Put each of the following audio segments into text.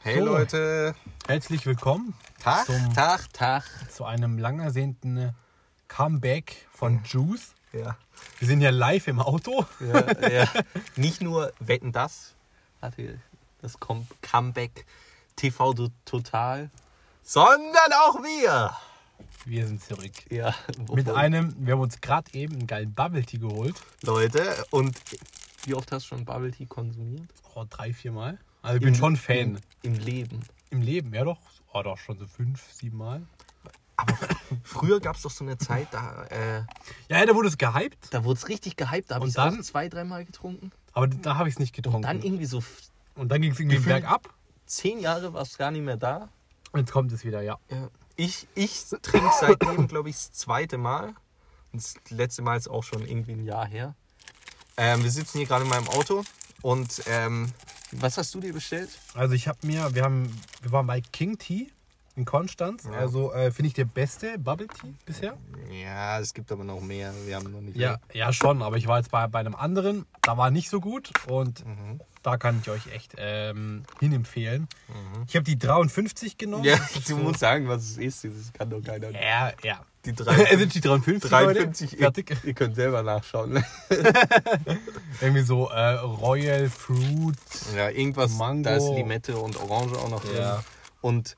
Hey So. Leute. Herzlich willkommen Tag, Zum- Tag, Tag. zu einem lang ersehnten Comeback von Juice. Ja. Wir sind ja live im Auto. ja, ja. Nicht nur Wetten das, hatte das Com Comeback TV to- Total, sondern auch wir. Wir sind zurück. Ja, Mit einem, wir haben uns gerade eben einen geilen Bubble Tea geholt. Leute. Und wie oft hast du schon Bubble Tea konsumiert? Oh, drei, vier Mal. Also ich bin schon Fan. Im, Im Leben. Im Leben, ja doch. Oh, doch schon so fünf, sieben Mal. Früher gab es doch so eine Zeit, da, äh, Ja, da wurde es gehypt, da wurde es richtig gehypt. Da habe Und ich es auch zwei, dreimal getrunken. aber da habe ich es nicht getrunken. Dann irgendwie so Und dann ging es irgendwie bergab. zehn Jahre war es gar nicht mehr da. Und jetzt kommt es wieder, ja. Ja. Ich, ich trinke seitdem, glaube ich, das zweite Mal. Und das letzte Mal ist auch schon irgendwie ein Jahr her. Ähm, wir sitzen hier gerade in meinem Auto und ähm, was hast du dir bestellt? Also ich habe mir, wir haben, wir waren bei King Tea in Konstanz. Ja. Also äh, finde ich der beste Bubble Tea bisher. Ja, es gibt aber noch mehr. Wir haben noch nicht. Ja, ja schon, aber ich war jetzt bei, bei einem anderen, da war nicht so gut und Mhm. da kann ich euch echt ähm, hinempfehlen. Ich habe die 53 genommen. Ja, du musst sagen, was es ist. Das kann doch keiner. Ja, ja. Die Es 53, sind die 53, 53 Leute. Fertig. Ihr, ihr könnt selber nachschauen. Irgendwie so äh, Royal Fruit. Ja, irgendwas. Mango. Da ist Limette und Orange auch noch drin. Ja. Und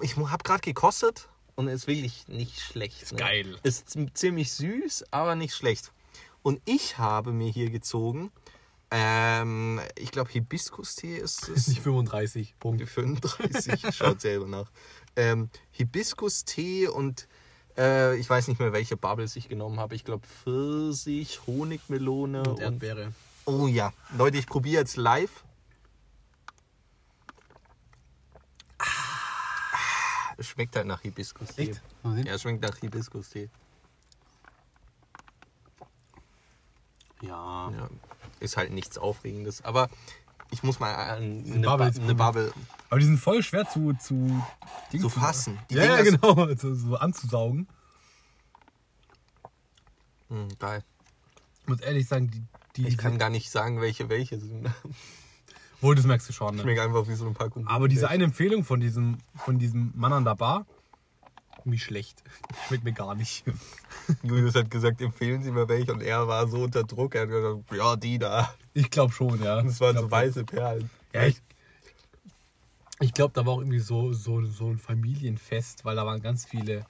ich habe gerade gekostet und ist wirklich nicht schlecht. Ist geil. Ist ziemlich süß, aber nicht schlecht. Und ich habe mir hier gezogen, ähm, ich glaube Hibiskus-Tee ist Ist nicht es. 35. Punkt. Die 35, schaut selber nach. Ähm, Hibiskus-Tee und äh, ich weiß nicht mehr, welche Bubbles ich genommen habe. Ich glaube Pfirsich, Honigmelone Und und Erdbeere. Oh ja, Leute, ich probiere jetzt live. Ah, Es schmeckt halt nach Hibiskus-Tee. Echt? Ja, es schmeckt nach Hibiskus-Tee. Ja. Ja, ist halt nichts Aufregendes. Aber ich muss mal eine, Bubble Bubble, eine Bubble. Aber die sind voll schwer zu zu, Ding Zu fassen. Die ja, ja, genau, so, so anzusaugen. Hm, geil. Ich muss ehrlich sagen, die, die Ich kann gar nicht sagen, welche welche sind. wohl, das merkst du schon. Ne? Schmeckt einfach wie so eine Packung. Aber diese eine Empfehlung von diesem, von diesem Mann an der Bar, wie schlecht. Schmeckt mir gar nicht. Julius hat gesagt, empfehlen Sie mir welche. Und er war so unter Druck. Er hat gesagt, ja, die da. Ich glaube schon, ja. Das waren so weiße Perlen. Ja, ich ich glaube, da war auch irgendwie so, so, so ein Familienfest, weil da waren ganz viele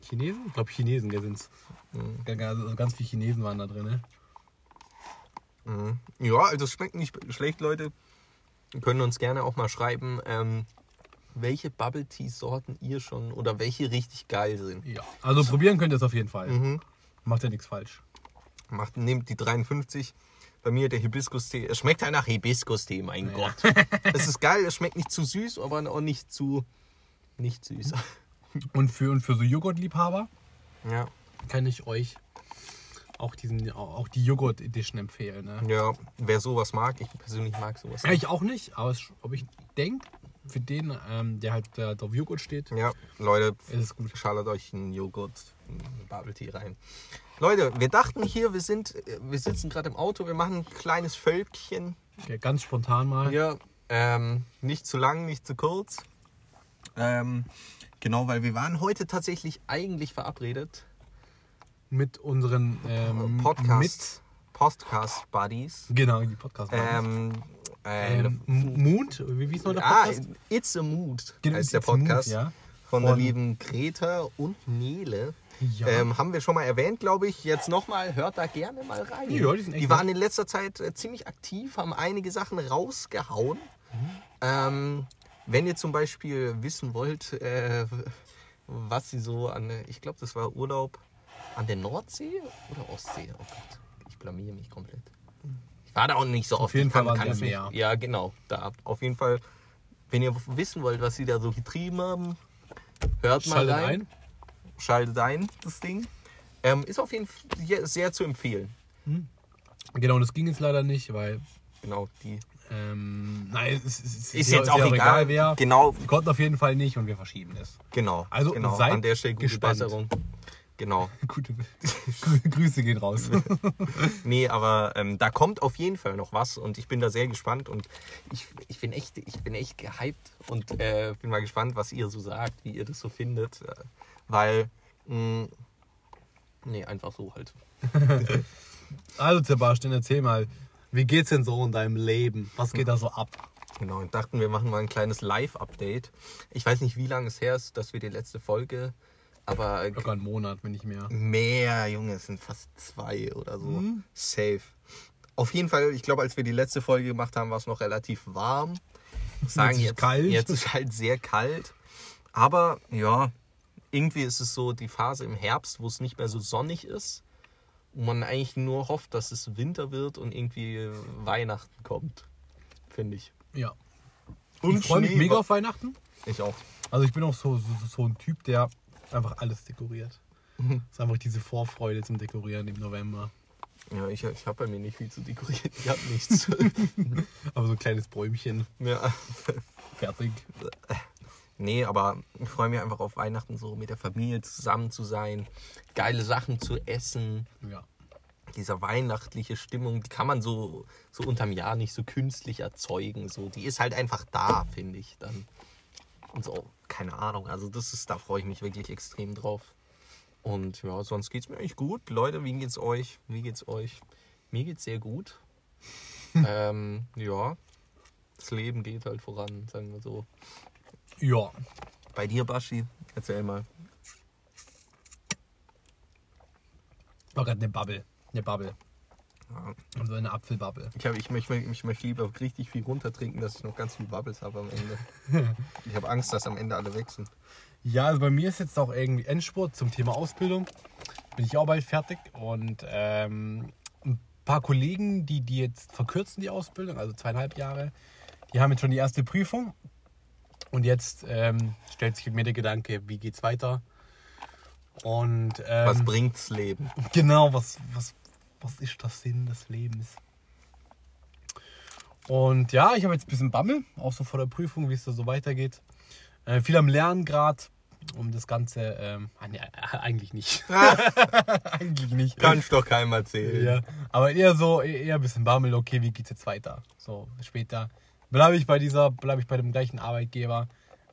Chinesen. Ich glaube, Chinesen sind es. Also ganz viele Chinesen waren da drin. Ne? Mhm. Ja, also es schmeckt nicht schlecht, Leute. Ihr könnt uns gerne auch mal schreiben, ähm, welche Bubble Tea Sorten ihr schon oder welche richtig geil sind. Ja. Also probieren könnt ihr es auf jeden Fall. Mhm. Macht ja nichts falsch. Macht, nehmt die 53. Bei mir der Hibiskus-Tee. Es schmeckt halt nach Hibiskus-Tee, mein Gott. es ist geil, es schmeckt nicht zu süß, aber auch nicht zu nicht süß. Und für, und für so Joghurtliebhaber Ja, kann ich euch auch, diesen, auch die Joghurt Edition empfehlen. Ne? ja, wer sowas mag, ich persönlich mag sowas. Ja, ich auch nicht, aber, es, aber ich denke, für den, ähm, der halt äh, auf Joghurt steht, Ja, Leute, ist es gut. schaltet euch einen Joghurt, einen Bubble Tea rein. Leute, wir dachten hier, wir sind, wir sitzen gerade im Auto, wir machen ein kleines Völkchen. Ja, ganz spontan mal. Ja, ähm, nicht zu lang, nicht zu kurz. Ähm, genau, weil wir waren heute tatsächlich eigentlich verabredet. Mit unseren ähm, Podcast, Podcast Buddies. Genau, die podcast Ähm, äh, ähm, Mood, wie, wie ist noch der ah, Podcast? It's a Mood Genau, heißt der a Mood, Podcast. ja. Von der Von- lieben Greta und Nele. Ja. Ähm, haben wir schon mal erwähnt, glaube ich. Jetzt nochmal, hört da gerne mal rein. Ja, die die waren in letzter Zeit äh, ziemlich aktiv, haben einige Sachen rausgehauen. Ähm, wenn ihr zum Beispiel wissen wollt, äh, was sie so an, ich glaube, das war Urlaub an der Nordsee oder Ostsee. Oh Gott, ich blamier mich komplett. Ich war da auch nicht so oft. jeden ich kann, Fall waren kann sie es nicht. Meer. Ja, genau. Da. Auf jeden Fall, wenn ihr wissen wollt, was sie da so getrieben haben, hört mal Schaltet rein ein. Schaltet ein, das Ding. Ähm, ist auf jeden Fall sehr- sehr zu empfehlen. Genau, das ging jetzt leider nicht, weil Genau, die. ähm, nein, es, es, es Ist jetzt auch ja egal. wer. Genau, Wir konnten auf jeden Fall nicht und wir verschieben es. genau. Also genau. seid an der Stelle gute gespannt. Besserung. Genau. Gute Grüße gehen raus. Nee, aber ähm, da kommt auf jeden Fall noch was und ich bin da sehr gespannt und ich, ich, bin, echt, ich bin echt gehypt und äh, bin mal gespannt, was ihr so sagt, wie ihr das so findet. Äh, Weil, mh, nee, einfach so halt. Also Sebastian, erzähl mal, wie geht's denn so in deinem Leben? Was geht da so ab? Genau, und dachten, wir machen mal ein kleines Live-Update. Ich weiß nicht, wie lange es her ist, dass wir die letzte Folge, aber Locker einen Monat, wenn nicht mehr. mehr, Junge, es sind fast zwei oder so. Mhm. Safe. Auf jeden Fall, ich glaube, als wir die letzte Folge gemacht haben, war es noch relativ warm. Sagen, Jetzt ist jetzt, kalt. jetzt ist halt sehr kalt. Aber ja, irgendwie ist es so die Phase im Herbst, wo es nicht mehr so sonnig ist. Wo man eigentlich nur hofft, dass es Winter wird und irgendwie Weihnachten kommt. Finde ich. Ja. Und ich freue mich mega auf Weihnachten. Ich auch. Also ich bin auch so, so, so ein Typ, der einfach alles dekoriert. Mhm. Das ist einfach diese Vorfreude zum Dekorieren im November. Ja, ich, ich habe bei mir nicht viel zu dekorieren. Ich habe nichts. Aber so ein kleines Bäumchen, ja. fertig. Nee, aber ich freue mich einfach auf Weihnachten, so mit der Familie zusammen zu sein, geile Sachen zu essen. Ja. Diese weihnachtliche Stimmung, die kann man so, so unterm Jahr nicht so künstlich erzeugen. So, die ist halt einfach da, finde ich dann. Und so, keine Ahnung. Also das ist, da freue ich mich wirklich extrem drauf. Und ja, sonst geht's mir eigentlich gut. Leute, wie geht's euch? Wie geht's euch? Mir geht's sehr gut. ähm, ja. Das Leben geht halt voran, sagen wir so. Ja. Bei dir, Baschi, erzähl mal. War gerade eine Bubble. Eine Bubble. Ja, Also eine Apfelbubble. Ich, hab, ich, möchte, ich möchte lieber richtig viel runtertrinken, dass ich noch ganz viel Bubbles habe am Ende. Ich habe Angst, dass am Ende alle weg sind. Ja, also bei mir ist jetzt auch irgendwie Endspurt zum Thema Ausbildung. Bin ich auch bald fertig und ähm, ein paar Kollegen, die, die jetzt verkürzen die Ausbildung, also zweieinhalb Jahre, die haben jetzt schon die erste Prüfung. Und jetzt ähm, stellt sich mir der Gedanke, wie geht's weiter? Und ähm, Was bringt's Leben? Genau, was, was, was ist der Sinn des Lebens? Und ja, ich habe jetzt ein bisschen Bammel, auch so vor der Prüfung, wie es da so weitergeht. Äh, viel am Lernen gerade, um das Ganze. Ähm, ah, nee, äh, eigentlich nicht. eigentlich nicht. Kann ich doch keinem erzählen. Ja, aber eher so, eher ein bisschen Bammel, okay, wie geht's jetzt weiter? So, später. Bleibe ich bei dieser, bleibe ich bei dem gleichen Arbeitgeber?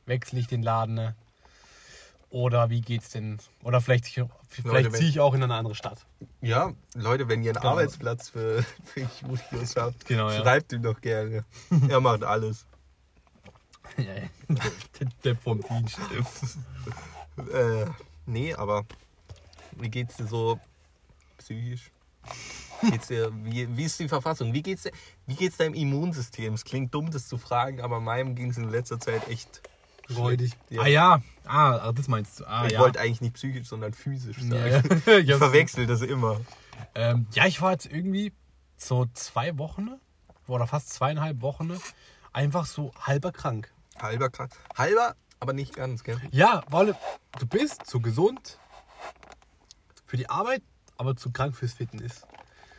Wechsle ich den Laden? ne? Oder wie geht's denn? Oder vielleicht, vielleicht wenn- ziehe ich auch in eine andere Stadt. Ja, Leute, wenn ihr einen Genau. Arbeitsplatz für, für Julius habt, Genau, ja. schreibt ihm doch gerne. Er macht alles. Ja, ja. Der Depp vom Dienst. Äh, nee, aber wie geht's dir so psychisch? Geht's dir, wie, wie ist die Verfassung? Wie geht's, dir, wie geht's deinem Immunsystem? Es klingt dumm, das zu fragen, aber meinem ging es in letzter Zeit echt Räudig. Ja. Ah ja, ah, ah, das meinst du. Ah, ich ja. wollte eigentlich nicht psychisch, sondern physisch sagen. ja. Ich verwechsel das immer. ähm, ja, ich war jetzt irgendwie so zwei Wochen oder fast zweieinhalb Wochen einfach so halber krank. Halber krank. Halber, aber nicht ganz, gell? Ja, weil du bist zu gesund für die Arbeit, aber zu krank fürs Fitness.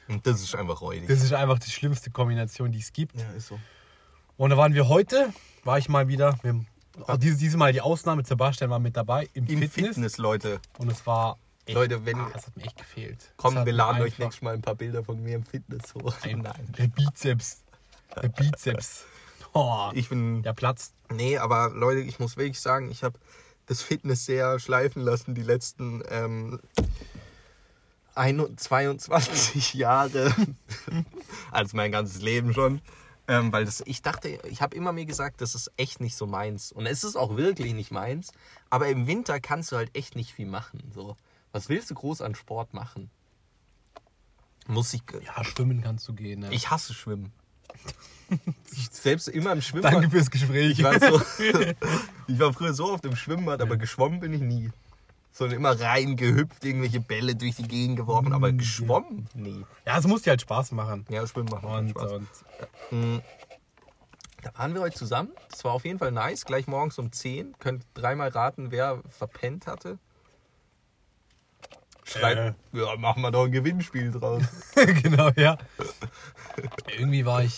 Und das ist einfach räudig. Das ist einfach die schlimmste Kombination, die es gibt. ja, ist so. Und da waren wir heute, war ich mal wieder, wir auch diese, diese Mal die Ausnahme, Sebastian war mit dabei im, Im Fitness, Fitness, Leute. Und es war echt, Leute, wenn- ah, das hat mir echt gefehlt. Komm, wir laden euch nächstes Mal ein paar Bilder von mir im Fitness hoch. Nein, der Bizeps. Der Bizeps. Oh, Ich bin. der Platz. Nee, aber Leute, ich muss wirklich sagen, ich habe das Fitness sehr schleifen lassen die letzten ähm, 21, 22 Jahre. also mein ganzes Leben schon. Ähm, weil das, ich dachte, ich habe immer mir gesagt, das ist echt nicht so meins. Und es ist auch wirklich nicht meins. Aber im Winter kannst du halt echt nicht viel machen. So. Was willst du groß an Sport machen? Muss ich. Ja, schwimmen kannst du gehen. Ne? Ich hasse Schwimmen. Ich selbst immer im Schwimmbad. Danke fürs Gespräch. Ich war, so, ich war früher so oft im Schwimmbad, aber geschwommen bin ich nie. Sondern immer rein gehüpft, irgendwelche Bälle durch die Gegend geworfen, aber Mm, geschwommen? Nee. Ja, es muss dir halt Spaß machen. Ja, Schwimmen macht keinen Und, Spaß. und Mhm. Da waren wir heute zusammen. Das war auf jeden Fall nice. Gleich morgens um 10. Könnt dreimal raten, wer verpennt hatte. Schreibt, ja, machen wir doch ein Gewinnspiel draus. genau, ja. Irgendwie war ich.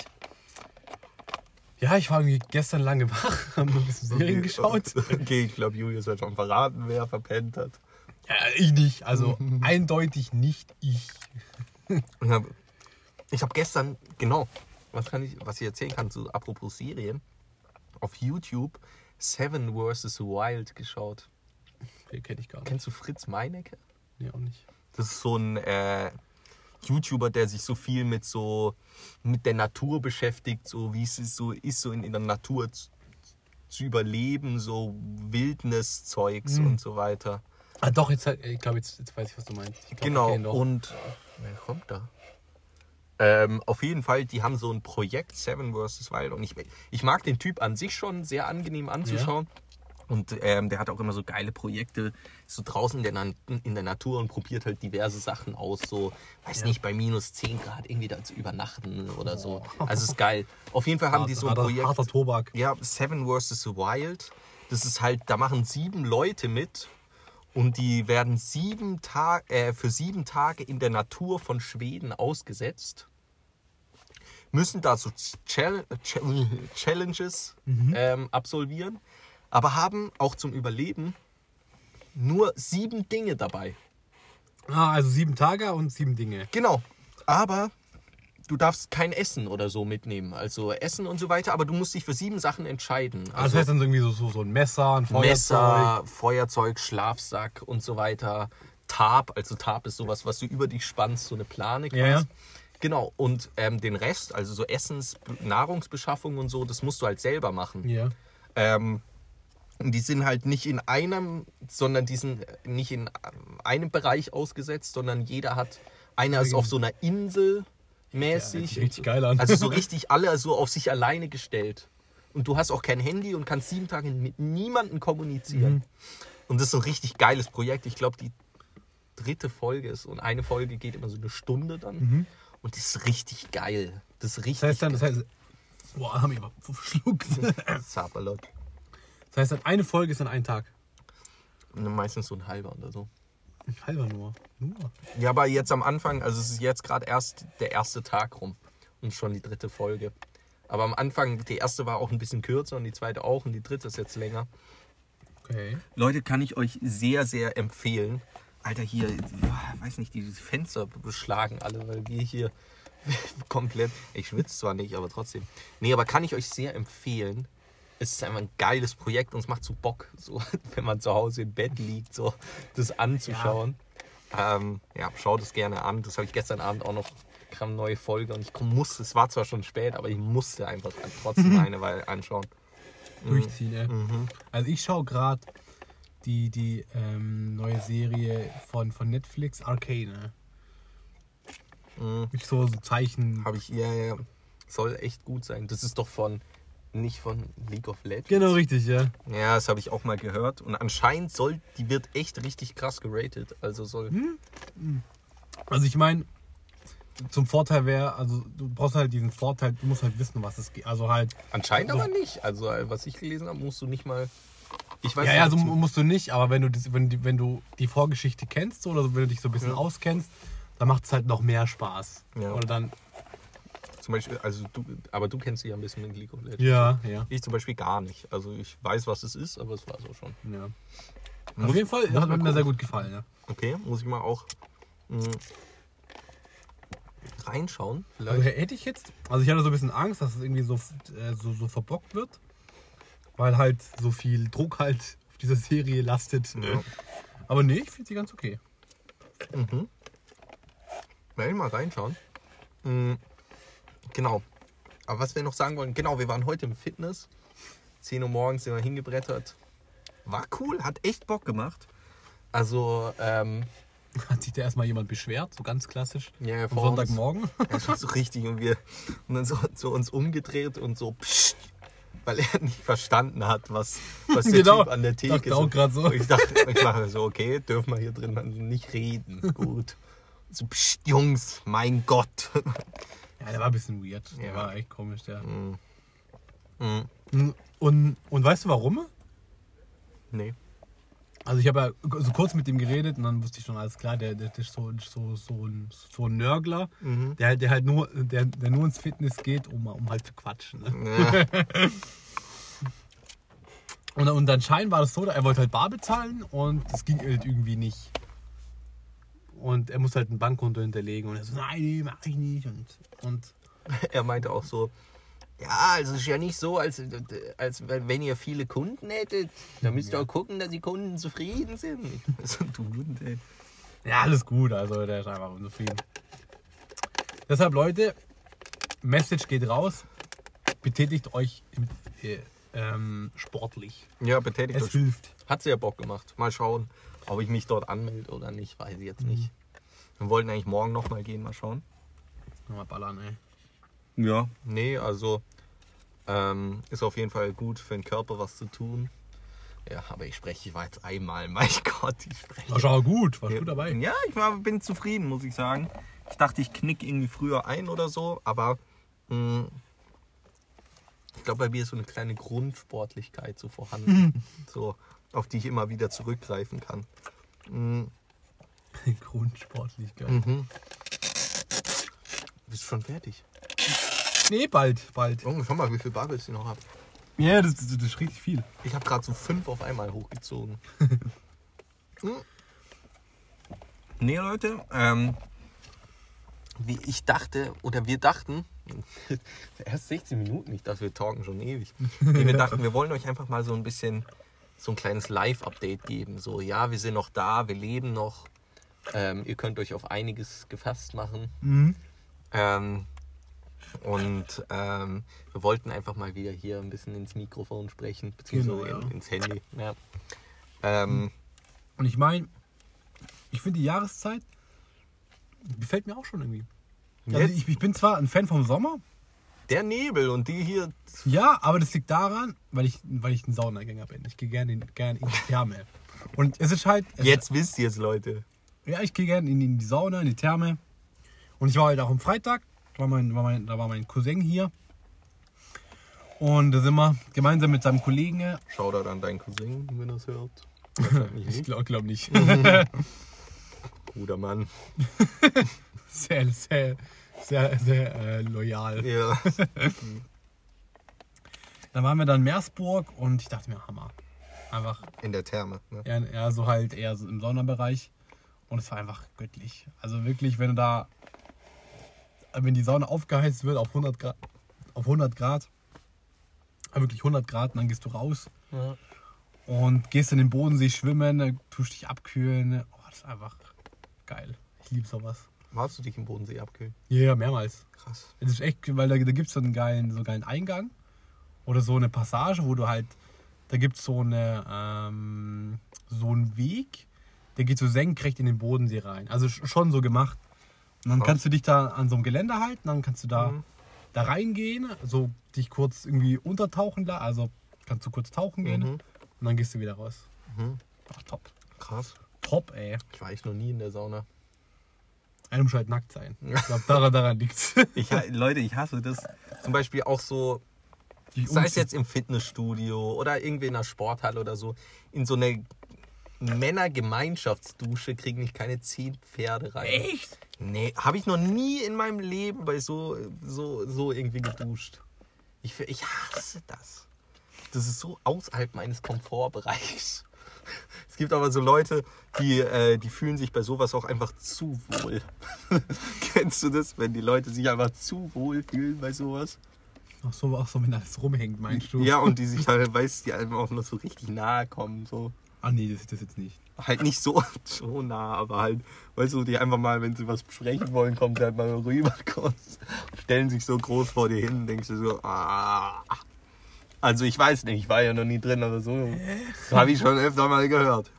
Ja, ich war irgendwie gestern lange wach, haben ein bisschen Serien geschaut. Okay, ich glaube, Julius hat schon verraten, wer verpennt hat. Ja, ich nicht. Also eindeutig nicht ich. Ich habe hab gestern, genau, was, kann ich, was ich erzählen kann, so apropos Serien, auf YouTube Seven vs. Wild geschaut. Den kenne ich gar nicht. Kennst du Fritz Meinecke? Nee, auch nicht. Das ist so ein äh, YouTuber, der sich so viel mit so mit der Natur beschäftigt, so wie es so ist, so in, in der Natur zu, zu überleben, so Wildniszeugs Mhm. und so weiter. Ah, doch, jetzt, ich glaube, jetzt, jetzt weiß ich, was du meinst. Glaub, Genau. Und wer kommt da? Ähm, auf jeden Fall, die haben so ein Projekt Seven vs. Wild und ich, ich mag den Typ an sich schon sehr angenehm anzuschauen. Und ähm, der hat auch immer so geile Projekte, so draußen in der, in der Natur und probiert halt diverse Sachen aus. So, weiß Ja. nicht, bei minus 10 Grad irgendwie da zu übernachten oder so. Also ist geil. Auf jeden Fall haben die so ein harter, Projekt. harter Tobak. Ja, Seven vs. Wild. Das ist halt, da machen sieben Leute mit und die werden sieben Tag, äh, für sieben Tage in der Natur von Schweden ausgesetzt. Müssen da so Chal Chal Challenges ähm, absolvieren, aber haben auch zum Überleben nur sieben Dinge dabei. Ah, also sieben Tage und sieben Dinge. Genau. Aber du darfst kein Essen oder so mitnehmen. Also Essen und so weiter, aber du musst dich für sieben Sachen entscheiden. Also, das heißt dann so irgendwie so, so, so ein Messer, ein Feuerzeug. Messer, Feuerzeug, Schlafsack und so weiter. Tarp, also Tarp ist sowas, was du über dich spannst, so eine Plane quasi. Ja, ja. Genau, und ähm, den Rest, also so Essens, Nahrungsbeschaffung und so, das musst du halt selber machen. Ja. Ähm, die sind halt nicht in einem, sondern die sind nicht in einem Bereich ausgesetzt, sondern jeder hat, einer ist auf so einer Insel mäßig. Ja, richtig geil an. Also so richtig alle so auf sich alleine gestellt. Und du hast auch kein Handy und kannst sieben Tage mit niemandem kommunizieren. Mhm. Und das ist so ein richtig geiles Projekt. Ich glaube, die dritte Folge ist und eine Folge geht immer so eine Stunde dann. Und das ist richtig geil. Das ist richtig Mhm. Das heißt dann, das heißt, boah, haben wir aber verschluckt. geil. Das heißt dann, eine Folge ist dann ein Tag. Dann meistens so ein halber oder so. Ein halber nur. Nur. Ja, aber jetzt am Anfang, also es ist jetzt gerade erst der erste Tag rum und schon die dritte Folge. Aber am Anfang, die erste war auch ein bisschen kürzer und die zweite auch und die dritte ist jetzt länger. Okay. Leute, kann ich euch sehr, sehr empfehlen. Alter, hier, weiß nicht, die Fenster beschlagen alle, weil wir hier komplett. Ich schwitze zwar nicht, aber trotzdem. Nee, aber kann ich euch sehr empfehlen. Es ist einfach ein geiles Projekt und es macht so Bock, so, wenn man zu Hause im Bett liegt, so das anzuschauen. Ja, ähm, ja schaut es gerne an. Das habe ich gestern Abend auch noch, kam eine neue Folge und ich musste, es war zwar schon spät, aber ich musste einfach trotzdem eine weil anschauen. Durchziehen, ja. Mhm. Also ich schaue gerade die, die ähm, neue Serie von, von Netflix, Arcane. ne? Mhm. Nicht so, so Zeichen. Habe ich, ja, ja. Soll echt gut sein. Das ist doch von, nicht von League of Legends. Genau, richtig, ja. Ja, das habe ich auch mal gehört. Und anscheinend soll, die wird echt richtig krass geratet. Also soll. Also ich meine, zum Vorteil wäre, also du brauchst halt diesen Vorteil, du musst halt wissen, was es geht. Also halt, Anscheinend So. aber nicht. Also, äh, was ich gelesen habe, musst du nicht mal. Ich weiß ja, ja, so nicht. musst du nicht, aber wenn du, das, wenn, die- wenn du die Vorgeschichte kennst so, oder wenn du dich so ein bisschen Ja. auskennst, dann macht es halt noch mehr Spaß. Ja. Oder dann, zum Beispiel, also du, aber du kennst sie ja ein bisschen mit League of Legends. ja, ja. Ich zum Beispiel gar nicht. Also ich weiß, was es ist, aber es war so schon. ja. Muss- Auf jeden Fall hat mir sehr gut gefallen, ja. Okay, muss ich mal auch mh, reinschauen. Also Vielleicht. hätte ich jetzt, also ich hatte so ein bisschen Angst, dass es irgendwie so, äh, so, so verbockt wird, weil halt so viel Druck halt auf dieser Serie lastet. Ja. Aber nee, ich finde sie ganz okay. Mhm. Werde ich mal reinschauen. Mhm. Genau. Aber was wir noch sagen wollen, genau, wir waren heute im Fitness. 10 Uhr morgens sind wir hingebrettert. War cool, hat echt Bock gemacht. Also, ähm, Hat sich da erstmal jemand beschwert, so ganz klassisch. ja, Am vor Sonntagmorgen. Uns, das war so richtig und wir und dann so zu uns umgedreht und so, pssst, weil er nicht verstanden hat, was, was der Genau. Typ an der Theke Dachte auch grad so. Und Ich dachte, ich mache so, okay, dürfen wir hier drin nicht reden. Gut. So, pssst, Jungs, mein Gott. Ja, der war ein bisschen weird. Der Ja. war echt komisch, der. Mhm. Und, und weißt du warum? Nee. Also ich habe ja so kurz mit ihm geredet und dann wusste ich schon, alles klar, der, der ist so, so, so, ein, so ein Nörgler, Mhm. der, halt- der halt nur, der, der nur ins Fitness geht, um, um halt zu quatschen. Ne? Ja. Und, und anscheinend war das so, er wollte halt bar bezahlen und das ging halt irgendwie nicht. Und er muss halt ein Bankkonto hinterlegen und er so, nein, nee, mach ich nicht. Und, und Er meinte auch so, ja, also es ist ja nicht so, als, als wenn ihr viele Kunden hättet. Da müsst ihr auch gucken, dass die Kunden zufrieden sind. So du Hund, ey. ja, alles gut. Also der ist einfach unzufrieden. Deshalb, Leute, Message geht raus. Betätigt euch im, äh, ähm, sportlich. Ja, betätigt Es euch. hilft. Hat sehr Bock gemacht. Mal schauen, ob ich mich dort anmelde oder nicht, weiß ich jetzt nicht. Wir wollten eigentlich morgen nochmal gehen, mal schauen. Nochmal ballern, ey. Ja. Nee, also ähm, ist auf jeden Fall gut für den Körper was zu tun. Ja, aber ich spreche, ich war jetzt einmal, mein Gott, ich spreche. War schon gut, war gut dabei. Ja, ich war, bin zufrieden, muss ich sagen. Ich dachte, ich knick irgendwie früher ein oder so, aber mh, ich glaube, bei mir ist so eine kleine Grundsportlichkeit so vorhanden, so, auf die ich immer wieder zurückgreifen kann. Mh, Grundsportlichkeit. mhm. Bist schon fertig. Nee, bald, bald. Oh, schau mal, wie viel Bubbles ich noch habe. Ja, das, das, das ist richtig viel. Ich habe gerade so fünf auf einmal hochgezogen. Hm. nee, Leute, ähm, wie ich dachte, oder wir dachten, erst 16 Minuten, ich dachte, wir talken schon ewig. Nee, wir dachten, wir wollen euch einfach mal so ein bisschen so ein kleines Live-Update geben. So, ja, wir sind noch da, wir leben noch. Ähm, ihr könnt euch auf einiges gefasst machen. Mhm. Ähm, und ähm, wir wollten einfach mal wieder hier ein bisschen ins Mikrofon sprechen, beziehungsweise Genau, ja. in, ins Handy. Ja. Ähm, Und ich meine, ich finde die Jahreszeit gefällt mir auch schon irgendwie. Also ich, ich bin zwar ein Fan vom Sommer, Der Nebel und die hier. ja, aber das liegt daran, weil ich, weil ich ein Saunagänger bin. Ich gehe gerne in, gern in die Therme. Und es ist halt. Es Jetzt wisst ihr es, Leute. Ja, ich gehe gerne in, die Sauna, in die Therme. Und ich war halt auch am Freitag, da war mein, war mein, da war mein Cousin hier. Und da sind wir gemeinsam mit seinem Kollegen. äh, Shoutout an deinen Cousin, wenn er es hört. Ich glaube glaub nicht. Guter Mann. sehr, sehr, sehr, sehr äh, loyal. Ja. Da waren wir dann in Meersburg und ich dachte mir, Hammer. Einfach In der Therme. Ne? eher, eher so halt eher so im Saunabereich. Und es war einfach göttlich. Also wirklich, wenn du da, wenn die Sauna aufgeheizt wird auf 100 Grad, auf 100 Grad, äh, wirklich 100 Grad, und dann gehst du raus Ja. und gehst in den Bodensee schwimmen, äh, tust dich abkühlen. Oh, das ist einfach geil. Ich liebe sowas. Warst du dich im Bodensee abkühlen? Ja, yeah, mehrmals. Krass. Es ist echt, weil da, da gibt es so einen geilen, so geilen Eingang oder so eine Passage, wo du halt, da gibt es so eine, ähm, so einen Weg, der geht so senkrecht in den Bodensee rein. Also sch- schon so gemacht. Und dann Krass. kannst du dich da an so einem Geländer halten, dann kannst du da, Mhm. da reingehen, so dich kurz irgendwie untertauchen lassen, also kannst du kurz tauchen gehen Mhm. und dann gehst du wieder raus. Mhm. Ach, top. Krass. Top, ey. Ich war echt noch nie in der Sauna. Einem muss halt nackt sein. Ich glaube, daran, daran liegt's. Ich, Leute, ich hasse das. Zum Beispiel auch so, sei es jetzt im Fitnessstudio oder irgendwie in einer Sporthalle oder so, in so eine Männergemeinschaftsdusche kriegen mich keine zehn Pferde rein. Echt? Nee, habe ich noch nie in meinem Leben bei so, so, so irgendwie geduscht. Ich, ich hasse das. Das ist so außerhalb meines Komfortbereichs. Es gibt aber so Leute, die, äh, die fühlen sich bei sowas auch einfach zu wohl. Kennst du das, wenn die Leute sich einfach zu wohl fühlen bei sowas? Ach so, ach so, wenn alles rumhängt, meinst du? Ja, und die sich halt, weißt die einem auch noch so richtig nahe kommen. So. Ah nee, das ist das jetzt nicht. Halt nicht so, so nah, aber halt, weißt du, die einfach mal, wenn sie was besprechen wollen, kommen sie halt mal rüber stellen sich so groß vor dir hin, denkst du so, ah. Also ich weiß nicht, ich war ja noch nie drin, aber so habe ich schon öfter mal gehört.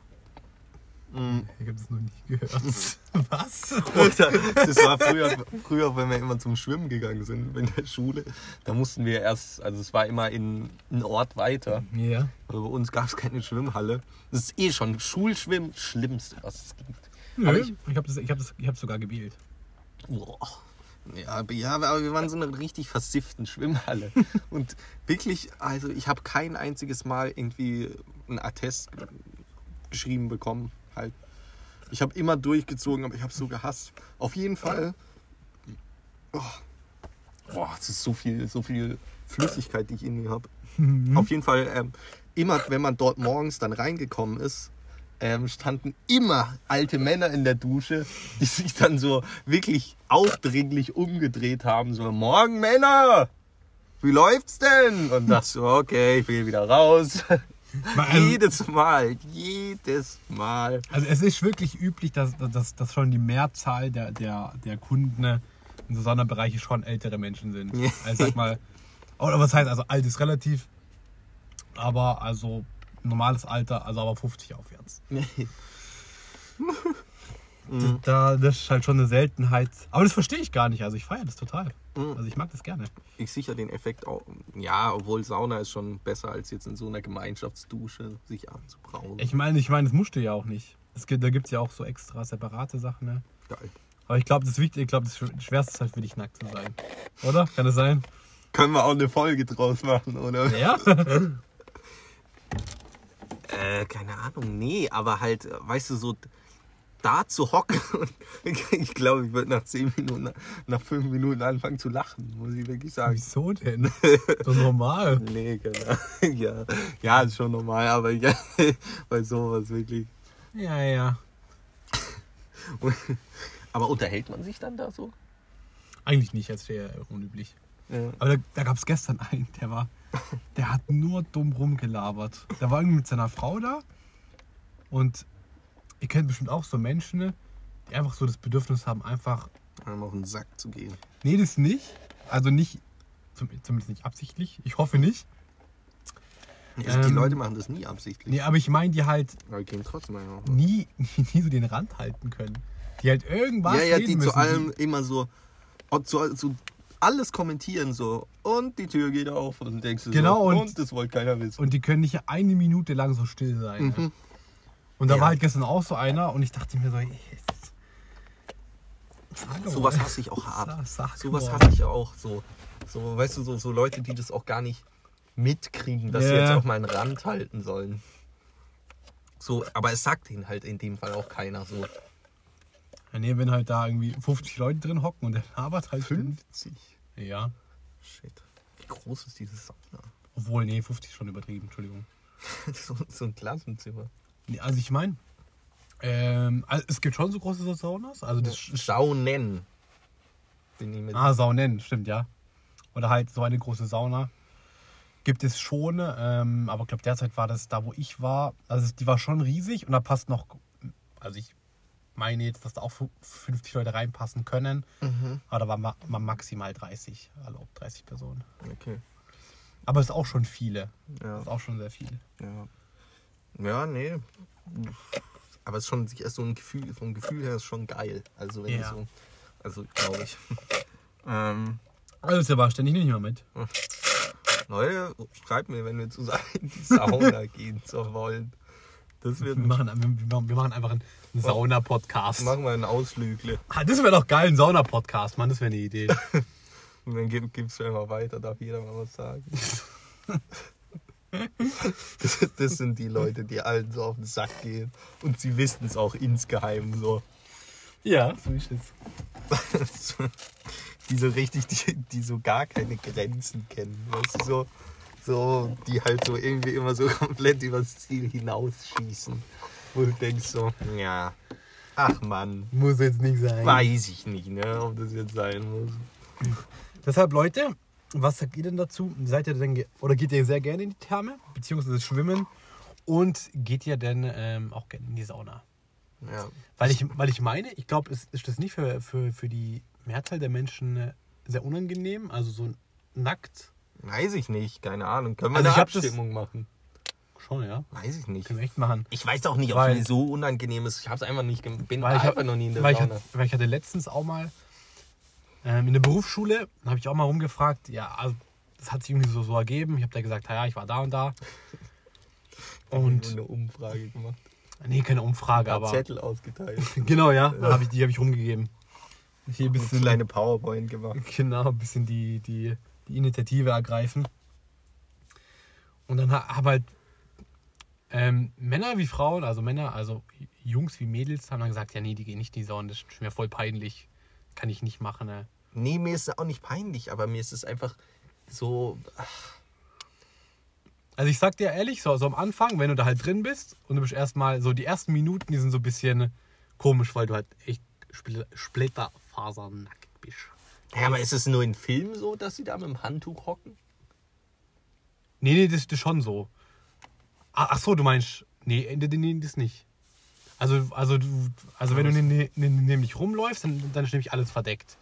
Mhm. Ich habe das noch nicht gehört. Was? Oder das war früher, früher, wenn wir immer zum Schwimmen gegangen sind in der Schule, da mussten wir erst, also es war immer in einen Ort weiter. Ja. Also bei uns gab es keine Schwimmhalle. Das ist eh schon Schulschwimmen, Schlimmste, was es gibt. Nö, Aber ich ich- habe das, ich hab das, ich hab's sogar gewählt. Boah. Ja, aber- ja, aber wir waren so eine richtig versifften Schwimmhalle. Und wirklich, also ich habe kein einziges Mal irgendwie einen Attest ge- geschrieben bekommen. Halt. Ich habe immer durchgezogen, aber ich habe so gehasst. Auf jeden Fall. Oh. Boah, es ist so viel, so viel Flüssigkeit, die ich in mir habe. Auf jeden Fall, ähm, immer, wenn man dort morgens dann reingekommen ist, ähm, standen immer alte Männer in der Dusche, die sich dann so wirklich aufdringlich umgedreht haben. So, morgen Männer, wie läuft's denn? Und das so, okay, ich will wieder raus. Also, jedes Mal, jedes Mal. also es ist wirklich üblich, dass, dass, dass schon die Mehrzahl der, der, der Kunden in so Sonderbereiche schon ältere Menschen sind. Also sag mal, oder was heißt, also alt ist relativ, aber also normales Alter, also aber 50 aufwärts. Mhm. Da, das ist halt schon eine Seltenheit. Aber das verstehe ich gar nicht. Also ich feiere das total. Mhm. Also ich mag das gerne. Ich sicher den Effekt auch. Ja, obwohl Sauna ist schon besser als jetzt in so einer Gemeinschaftsdusche sich anzubrauen. Ich meine, ich meine, das musst du ja auch nicht. Es gibt, da gibt es ja auch so extra separate Sachen. Ne? Geil. Aber ich glaube, das Wichtige, ich glaube, das Schwerste ist halt für dich nackt zu sein. Oder? Kann das sein? Können wir auch eine Folge draus machen, oder? Ja. Äh, keine Ahnung, nee, aber halt, äh, weißt du, so da zu hocken ich glaube, ich würde nach 10 Minuten, nach 5 Minuten anfangen zu lachen, muss ich wirklich sagen. Wieso denn? So normal. Nee, genau. Ja, ja, ist schon normal, aber ja, bei sowas wirklich. Ja, ja. Aber unterhält man sich dann da so? Eigentlich nicht, das wäre unüblich. Ja. Aber da, da gab es gestern einen, der war, der hat nur dumm rumgelabert. Der war irgendwie mit seiner Frau da und ihr kennt bestimmt auch so Menschen, ne, die einfach so das Bedürfnis haben, einfach, Einem auf den Sack zu gehen. nee, das nicht, also nicht, zum, zumindest nicht absichtlich, ich hoffe nicht. Also die Ähm, Leute machen das nie absichtlich. Nee, aber ich meine, die halt Aber die gehen trotzdem einfach. nie, nie so den Rand halten können. Die halt irgendwas Ja, ja, die müssen. zu allem immer so, zu, zu alles kommentieren so. Und die Tür geht auf und denkst du Genau, so, und- und, das wollte keiner wissen. Und die können nicht eine Minute lang so still sein. Ne? Mhm. Und da Ja. war halt gestern auch so einer und ich dachte mir so, Hallo. Sowas hasse ich auch hart. Sowas hasse ich auch so. So, weißt du, so, so Leute, die das auch gar nicht mitkriegen, dass sie Ja. jetzt auch mal einen Rand halten sollen. So, aber es sagt ihnen halt in dem Fall auch keiner so. Ja, nee, wenn halt da irgendwie 50 Leute drin hocken und der labert halt still. 50. Ja. Shit. Wie groß ist dieses Sauna? Obwohl, nee, 50 ist schon übertrieben, Entschuldigung. so, so ein Klassenzimmer. Nee, also ich meine, ähm, also es gibt schon so große Saunas. Also das ist Saunen. Ah, Saunen, stimmt, ja. Oder halt so eine große Sauna. Gibt es schon, ähm, aber ich glaube, derzeit war das da, wo ich war. Also die war schon riesig und da passt noch, also ich meine jetzt, dass da auch 50 Leute reinpassen können. Mhm. Aber da waren ma ma- maximal 30, erlaubt, 30 Personen. Okay. Aber es ist auch schon viele. Ja. Das ist auch schon sehr viel. Ja. Ja, nee. Aber es ist schon ist so ein Gefühl, vom Gefühl her ist schon geil. Also wenn Ja. so. Also glaube ich. ähm, Also Sebastian, ich nehme dich mal mit. Leute, schreibt mir, wenn wir zusammen in die Sauna gehen zu wollen. Das Wir machen, wir machen, einfach einen Sauna-Podcast. machen wir einen Ausflügle. Ah, Das wäre doch geil, ein Sauna-Podcast, Mann, das wäre eine Idee. Und dann gibt es immer weiter, darf jeder mal was sagen. Das, das sind die Leute, die allen so auf den Sack gehen. Und sie wissen es auch insgeheim so. ja, so ist es. die so richtig, die, die so gar keine Grenzen kennen. Weißt du, so, so, die halt so irgendwie immer so komplett übers Ziel hinausschießen. Wo du denkst so, ja, ach Mann, Muss jetzt nicht sein. weiß ich nicht, ne, ob das jetzt sein muss. Deshalb, Leute, was sagt ihr denn dazu? Seid ihr denn oder geht ihr sehr gerne in die Therme, beziehungsweise schwimmen? Und geht ihr denn ähm, auch gerne in die Sauna? Ja, Weil ich, weil ich meine, ich glaube, ist, ist das nicht für, für, für die Mehrzahl der Menschen äh, sehr unangenehm? Also so nackt? Weiß ich nicht, keine Ahnung. Können wir Also eine ich Abstimmung machen? Schon, ja. Weiß ich nicht. Können wir echt machen. Ich weiß auch nicht, ob es so unangenehm ist. Ich habe es einfach nicht, bin Weil ich, einfach hab, noch nie in der weil, ich, Sauna. hat- weil ich hatte letztens auch mal ähm, in der Berufsschule, habe ich auch mal rumgefragt, ja, also, das hat sich irgendwie so, so ergeben. Ich habe da gesagt, ja, ich war da und da. Und, eine Umfrage gemacht. nee, keine Umfrage, aber. Zettel ausgeteilt. Genau, ja. Da hab ich, die habe ich rumgegeben. Hier ein Eine bisschen, kleine PowerPoint gemacht. genau, ein bisschen die, die, die Initiative ergreifen. Und dann ha- haben halt ähm, Männer wie Frauen, also Männer, also Jungs wie Mädels, haben dann gesagt, ja, nee, die gehen nicht in die Sauna, das ist mir voll peinlich. Kann ich nicht machen. Ne? Nee, mir ist es auch nicht peinlich, aber mir ist es einfach so. ach, Also ich sag dir ehrlich, so, so am Anfang, wenn du da halt drin bist und du bist erstmal, so die ersten Minuten, die sind so ein bisschen komisch, weil du halt echt spl- splitterfasernackt bist. Ja, aber ist es nur in Filmen so, dass sie da mit dem Handtuch hocken? Nee, nee, das, ist schon so. Ach, ach so, du meinst, nee, nee, nee, das nicht. Also, also, du, also wenn du ne- ne- ne- nämlich rumläufst, dann, dann ist nämlich alles verdeckt.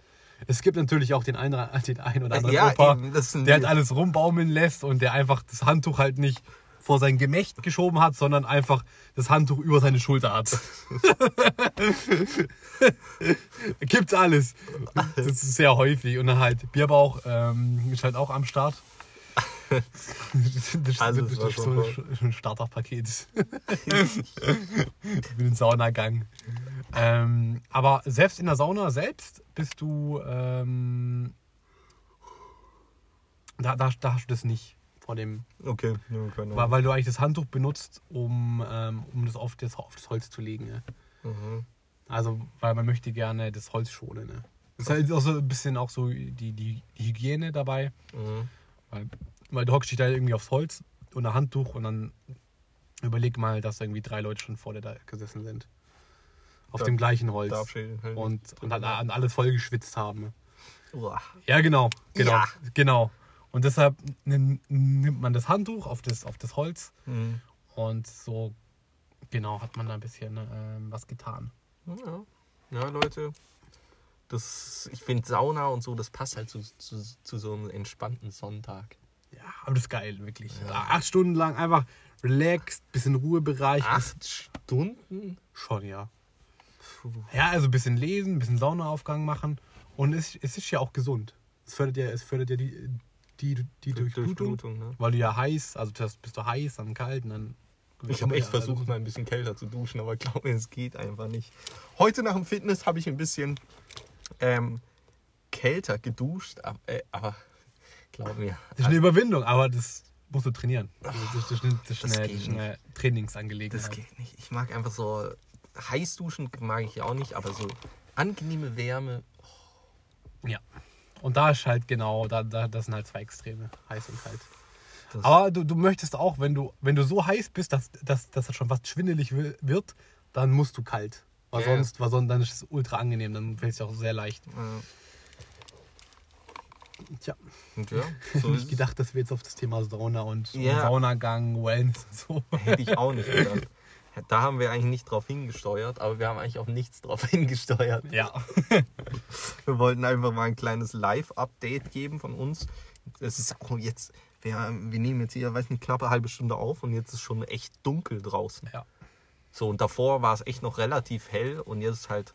Es gibt natürlich auch den einen, den einen oder anderen Ja, Opa, eben, der halt alles rumbaumeln lässt und der einfach das Handtuch halt nicht vor sein Gemächt geschoben hat, sondern einfach das Handtuch über seine Schulter hat. Gibt's alles. Das ist sehr häufig. Und dann halt Bierbauch ähm, ist halt auch am Start. Das ist, Also, das es war ist schon so ein Starterpaket. Mit dem Saunagang. Ähm, aber selbst in der Sauna selbst bist du. Ähm, da, da, da hast du das nicht vor dem. Okay, ja, keine Weil, weil du eigentlich das Handtuch benutzt, um, ähm, um das auf, das auf das Holz zu legen. Ne? Mhm. Also, weil man möchte gerne das Holz schonen. Ne? Das ist halt auch so ein bisschen auch so die, die Hygiene dabei. Mhm. Weil, weil du hockst dich da irgendwie aufs Holz und ein Handtuch und dann überleg mal, dass irgendwie drei Leute schon vor dir da gesessen sind. Auf Da- dem gleichen Holz. halt und, und dann an alles voll geschwitzt haben. Uah. Ja, genau. Genau. Ja. genau. Und deshalb nimm- nimmt man das Handtuch auf das, auf das Holz Mhm. und so, genau, hat man da ein bisschen ähm, was getan. Ja. ja, Leute. Das, ich finde Sauna und so, das passt halt zu, zu, zu so einem entspannten Sonntag. Ja, aber das ist geil, wirklich. Acht Stunden lang einfach relaxed, bisschen Ruhebereich. Acht Stunden? Schon, ja. Puh. Ja, also ein bisschen lesen, ein bisschen Saunaaufgang machen. Und es, es ist ja auch gesund. Es fördert ja, es fördert ja die, die, die Durchblutung. Durchblutung, ne? Weil du ja heiß, also zuerst bist du heiß, dann kalt und dann. Ich habe echt Ja, versucht, mal ein bisschen kälter zu duschen, aber glaub mir, es geht einfach nicht. Heute nach dem Fitness habe ich ein bisschen ähm, kälter geduscht, aber, äh, aber glaub mir. Das ist eine Überwindung, aber das musst du trainieren. Also Das, das, das, das, ist Das eine, das ist eine Trainingsangelegenheit. Das geht nicht. Ich mag einfach so heiß duschen, mag ich auch nicht, aber so angenehme Wärme. Ja. Und da ist halt genau, da, da, das sind halt zwei Extreme, heiß und kalt. Das, Aber du, du möchtest auch, wenn du, wenn du so heiß bist, dass, dass, dass das schon fast schwindelig wi- wird, dann musst du kalt. Weil Ja. sonst, weil sonst dann ist es ultra angenehm, dann fällt es auch sehr leicht. äh, Tja, und ja, so nicht gedacht, dass wir jetzt auf das Thema Sauna und, Ja. und Saunagang, Wellness und so. Hätte ich auch nicht gedacht. Da haben wir eigentlich nicht drauf hingesteuert, aber wir haben eigentlich auch nichts drauf hingesteuert. Ja. Wir wollten einfach mal ein kleines Live-Update geben von uns. Es ist auch jetzt, wir, wir nehmen jetzt hier, weiß nicht, knappe halbe Stunde auf und jetzt ist schon echt dunkel draußen. Ja. So, und davor war es echt noch relativ hell und jetzt ist halt,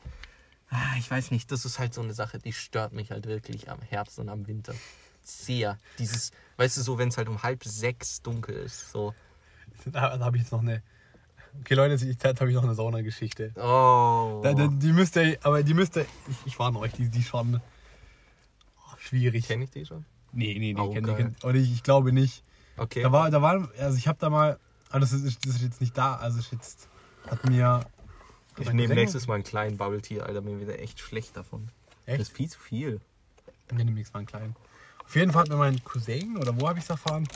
ah, ich weiß nicht, das ist halt so eine Sache, die stört mich halt wirklich am Herbst und am Winter. Sehr. Dieses, weißt du, so, wenn es halt um halb sechs dunkel ist, so, Da, da habe ich jetzt noch eine. Okay, Leute, ich habe ich noch eine Saunageschichte. oh. Da, da, die müsst ihr, aber die müsst ihr, ich, ich warne euch, die, die schon oh, schwierig. Kenne ich die schon? Nee, nee, nee, Oh, kenn, kenn, oder ich, ich glaube nicht. Okay. Da war, da war, also ich habe da mal, aber das ist, das ist jetzt nicht da, also jetzt, hat mir. ich nehme nächstes Mal einen kleinen Bubble Tea, Alter, mir wieder echt schlecht davon. Echt? Das ist viel zu viel. Nee, nehme nichts mal einen kleinen. Auf jeden Fall hat mir mein Cousin, oder wo habe ich es erfahren?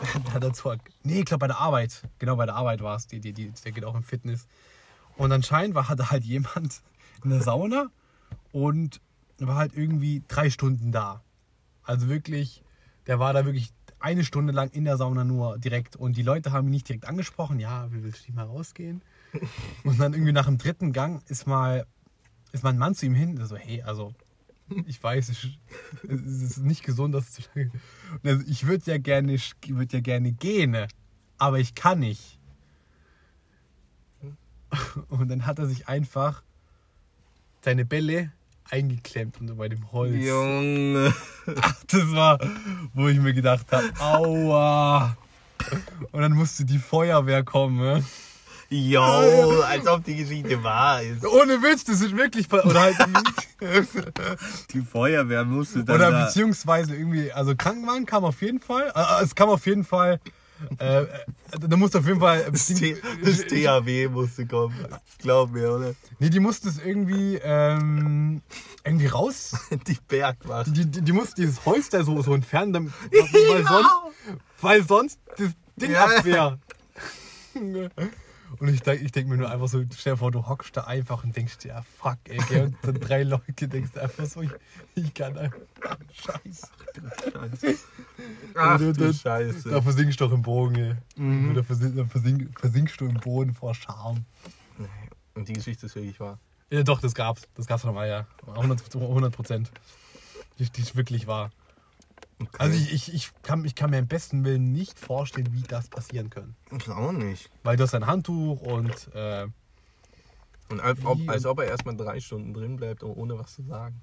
der hat dazu, nee, ich glaube bei der Arbeit, genau bei der Arbeit war es, die, die, die, der geht auch im Fitness. Und anscheinend war da halt jemand in der Sauna und war halt irgendwie drei Stunden da. Also wirklich, der war da wirklich eine Stunde lang in der Sauna nur direkt und die Leute haben ihn nicht direkt angesprochen, ja, wie willst du nicht mal rausgehen? Und dann irgendwie nach dem dritten Gang ist mal, ist mal ein Mann zu ihm hin, so, hey, also ich weiß, es ist- es ist nicht gesund, dass du lange. Und also ich würde ja gerne, würde ja gerne gehen, aber ich kann nicht. Und dann hat er sich einfach seine Bälle eingeklemmt unter bei dem Holz. Junge. Das war, wo ich mir gedacht habe, aua. Und dann musste die Feuerwehr kommen. Jo, als ob die Geschichte wahr ist. Ohne Witz, das ist wirklich. Oder halt. Die Feuerwehr musste dann Oder da. beziehungsweise irgendwie, also Krankenwagen kam auf jeden Fall. Äh, es kam auf jeden Fall. Äh, äh, da musste auf jeden Fall. Das, T das THW musste kommen. Glaub mir, oder? Nee, die musste es irgendwie, ähm, irgendwie raus. Die Bergwacht. Die, die, die musste dieses da so, so entfernen, damit, weil sonst, weil sonst das Ding Ja. abwehr. Und ich denke ich denk mir nur einfach so, stell dir vor, du hockst da einfach und denkst dir, ja fuck, ey, gell, und dann drei Leute denkst einfach so, ich, ich kann einfach, scheiße. Scheiße. Ach du, du da- Scheiße. Da versinkst du doch im Bogen, ey. Mhm. Da, versinkst, da versinkst, versinkst du im Boden vor Scham. Nee. Und die Geschichte ist wirklich wahr. Ja, doch, das gab's. Das gab's noch mal, ja. 100 Prozent. Die, die ist wirklich wahr. Okay. Also ich, ich, ich, kann, ich kann mir im besten Willen nicht vorstellen, wie das passieren kann. ich auch nicht. Weil du hast ein Handtuch und äh, Und als ob, als ob er erstmal drei Stunden drin bleibt, ohne was zu sagen.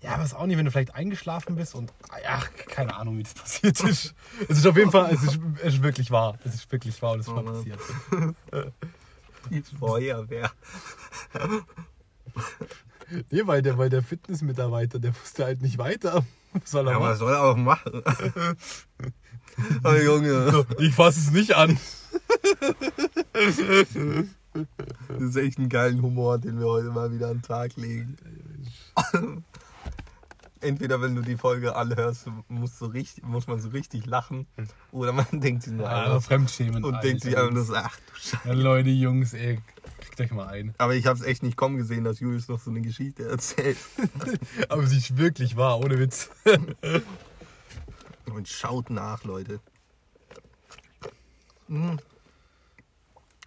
ja, aber ist auch nicht, wenn du vielleicht eingeschlafen bist und ach, keine Ahnung, wie das passiert ist. es ist auf jeden Fall, es ist, es ist wirklich wahr. Es ist wirklich wahr und es ist Oh mal passiert. Die Feuerwehr. Nee, weil der, weil der Fitnessmitarbeiter, der wusste halt nicht weiter. Was soll er Ja, was machen? soll er auch machen? oh Junge, So, ich fasse es nicht an. das ist echt ein geilen Humor, den wir heute mal wieder an den Tag legen. Entweder wenn du die Folge anhörst, musst du richtig, muss man so richtig lachen. Oder man denkt sich nur Ja, einfach Fremdschämen. und denkt sich einfach nur so, ach du Scheiße. Ja, Leute, Jungs, ey, kriegt euch mal ein. Aber ich habe es echt nicht kommen gesehen, dass Julius noch so eine Geschichte erzählt. Aber sie ist wirklich wahr, ohne Witz. Und schaut nach, Leute. Mm.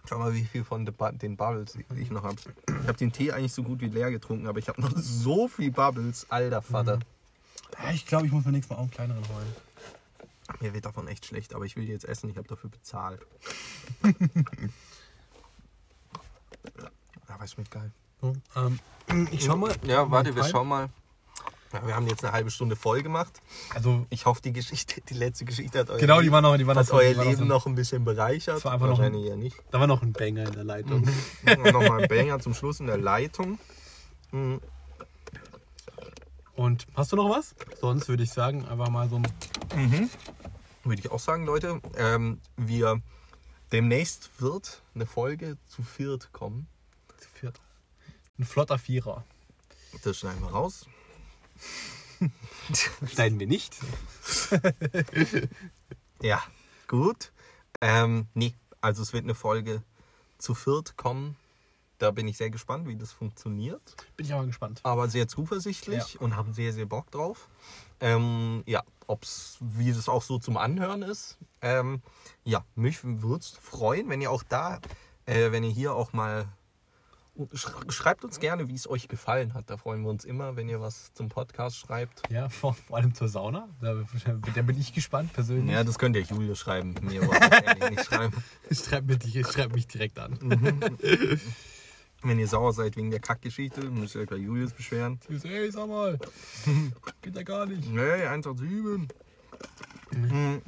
Schau mal, wie viel von den Bubbles ich noch habe. Ich habe den Tee eigentlich so gut wie leer getrunken, aber ich habe noch so viel Bubbles. Alter Vater. Ja, ich glaube, ich muss mir nächstes Mal auch einen kleineren holen. Mir wird davon echt schlecht, aber ich will die jetzt essen. Ich habe dafür bezahlt. Aber es schmeckt geil. So, ähm, ich schau mal. Ja, warte, wir schauen mal. Ja, wir haben jetzt eine halbe Stunde voll gemacht. Also, Ich hoffe, die Geschichte, die letzte Geschichte hat euer, genau, die war noch, die war noch hat euer noch Leben so- noch ein bisschen bereichert. Das war einfach noch ein- Wahrscheinlich ja nicht. Da war noch ein Banger in der Leitung. Nochmal ein Banger zum Schluss in der Leitung. Mhm. Und hast du noch was? Sonst würde ich sagen, einfach mal so ein. Würde ich auch sagen, Leute. Ähm, wir demnächst wird eine Folge zu viert kommen. zu viert. Ein flotter Vierer. Das schneiden wir raus. Schneiden wir nicht. Ja, gut. Ähm, nee, also es wird eine Folge zu viert kommen. Da bin ich sehr gespannt, wie das funktioniert. Bin ich aber gespannt. aber sehr zuversichtlich Ja. und haben sehr, sehr Bock drauf. Ähm, ja, ob's, wie das auch so zum Anhören ist. Ähm, ja, mich würde es freuen, wenn ihr auch da, äh, wenn ihr hier auch mal sch- schreibt uns gerne, wie es euch gefallen hat. Da freuen wir uns immer, wenn ihr was zum Podcast schreibt. Ja, vor, vor allem zur Sauna. Da, da bin ich gespannt persönlich. Ja, das könnt ihr Julius schreiben. Mir wollt ihr ehrlich nicht schreiben. Schreib, mich, schreib mich direkt an. Wenn ihr sauer seid wegen der Kackgeschichte, müsst ihr euch bei Julius beschweren. So, Ey, sag mal. Geht ja gar nicht. Nee, 187. Mhm.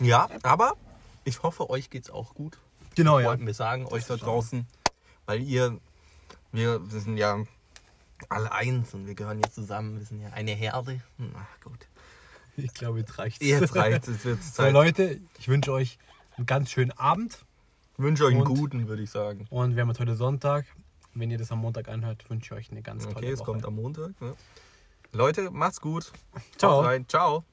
Ja, aber ich hoffe, euch geht's auch gut. Genau, ja. Wollten wir sagen, euch da draußen. Weil ihr, wir, wir sind ja alle eins und wir gehören jetzt zusammen. Wir sind ja eine Herde. Na gut. Ich glaube, jetzt reicht's. Jetzt reicht es. wird So, Zeit. Leute, ich wünsche euch einen ganz schönen Abend. Wünsche euch einen Und- guten, würde ich sagen. Und wir haben jetzt heute Sonntag. Wenn ihr das am Montag anhört, wünsche ich euch eine ganz tolle Okay, es Woche. kommt am Montag. Ne? Leute, macht's gut. Ciao. Ciao.